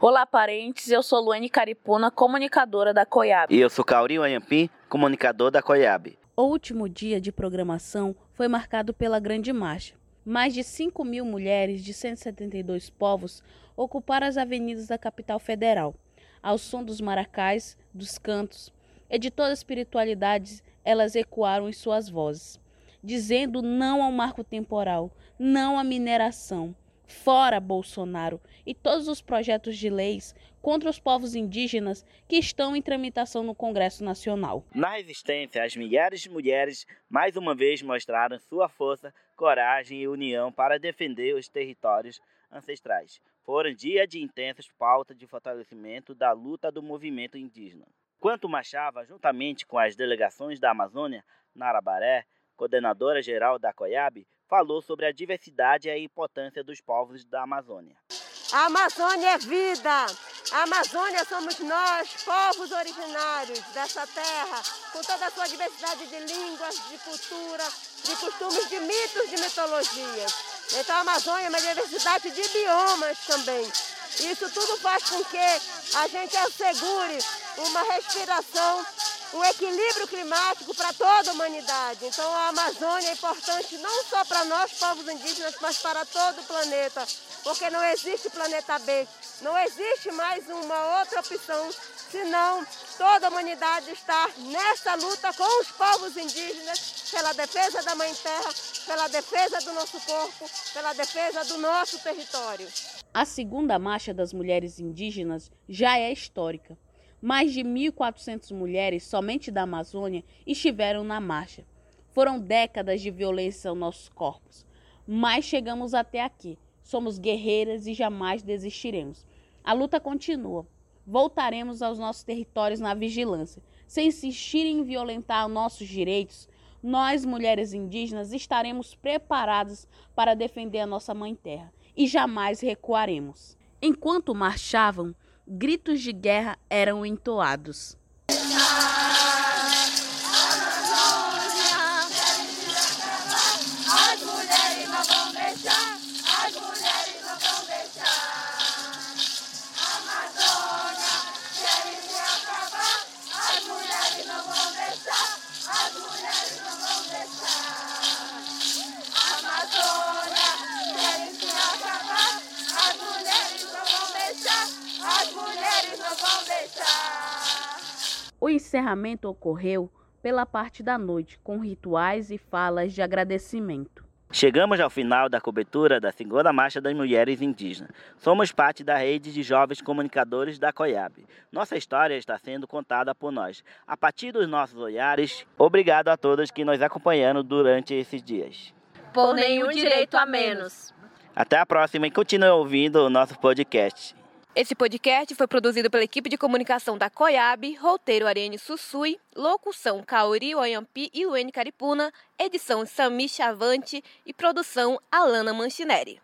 Olá, parentes. Eu sou Luane Caripuna, comunicadora da COIAB. E eu sou Cauri Anhampim, comunicador da COIAB. O último dia de programação foi marcado pela Grande Marcha. Mais de 5 mil mulheres de 172 povos ocuparam as avenidas da capital federal, ao som dos maracais, dos cantos e de toda a espiritualidade, elas ecoaram em suas vozes, dizendo não ao marco temporal, não à mineração, fora Bolsonaro e todos os projetos de leis contra os povos indígenas que estão em tramitação no Congresso Nacional. Na resistência, as milhares de mulheres mais uma vez mostraram sua força, coragem e união para defender os territórios ancestrais. Foram dias de intensas pautas de fortalecimento da luta do movimento indígena. Quanto marchava, juntamente com as delegações da Amazônia, Narabaré, coordenadora geral da COIAB, falou sobre a diversidade e a importância dos povos da Amazônia. A Amazônia é vida. A Amazônia somos nós, povos originários dessa terra, com toda a sua diversidade de línguas, de cultura, de costumes, de mitos, de mitologias. Então a Amazônia é uma diversidade de biomas também. Isso tudo faz com que a gente assegure uma respiração, um equilíbrio climático para toda a humanidade. Então a Amazônia é importante não só para nós, povos indígenas, mas para todo o planeta, porque não existe planeta B, não existe mais uma outra opção, senão toda a humanidade estar nessa luta com os povos indígenas pela defesa da Mãe Terra, pela defesa do nosso corpo, pela defesa do nosso território. A segunda marcha das mulheres indígenas já é histórica. Mais de 1.400 mulheres somente da Amazônia estiveram na marcha. Foram décadas de violência aos nossos corpos, mas chegamos até aqui. Somos guerreiras e jamais desistiremos. A luta continua. Voltaremos aos nossos territórios na vigilância. Sem insistir em violentar nossos direitos, nós, mulheres indígenas, estaremos preparadas para defender a nossa mãe terra e jamais recuaremos. Enquanto marchavam, gritos de guerra eram entoados. O encerramento ocorreu pela parte da noite, com rituais e falas de agradecimento. Chegamos ao final da cobertura da segunda Marcha das Mulheres Indígenas. Somos parte da rede de jovens comunicadores da COIAB. Nossa história está sendo contada por nós. A partir dos nossos olhares, obrigado a todos que nos acompanharam durante esses dias. Por nenhum direito a menos. Até a próxima e continue ouvindo o nosso podcast. Esse podcast foi produzido pela equipe de comunicação da COIAB, roteiro Ariane Sussui, locução Kaori Oyampi e Luene Caripuna, edição Sami Chavante e produção Alana Manchineri.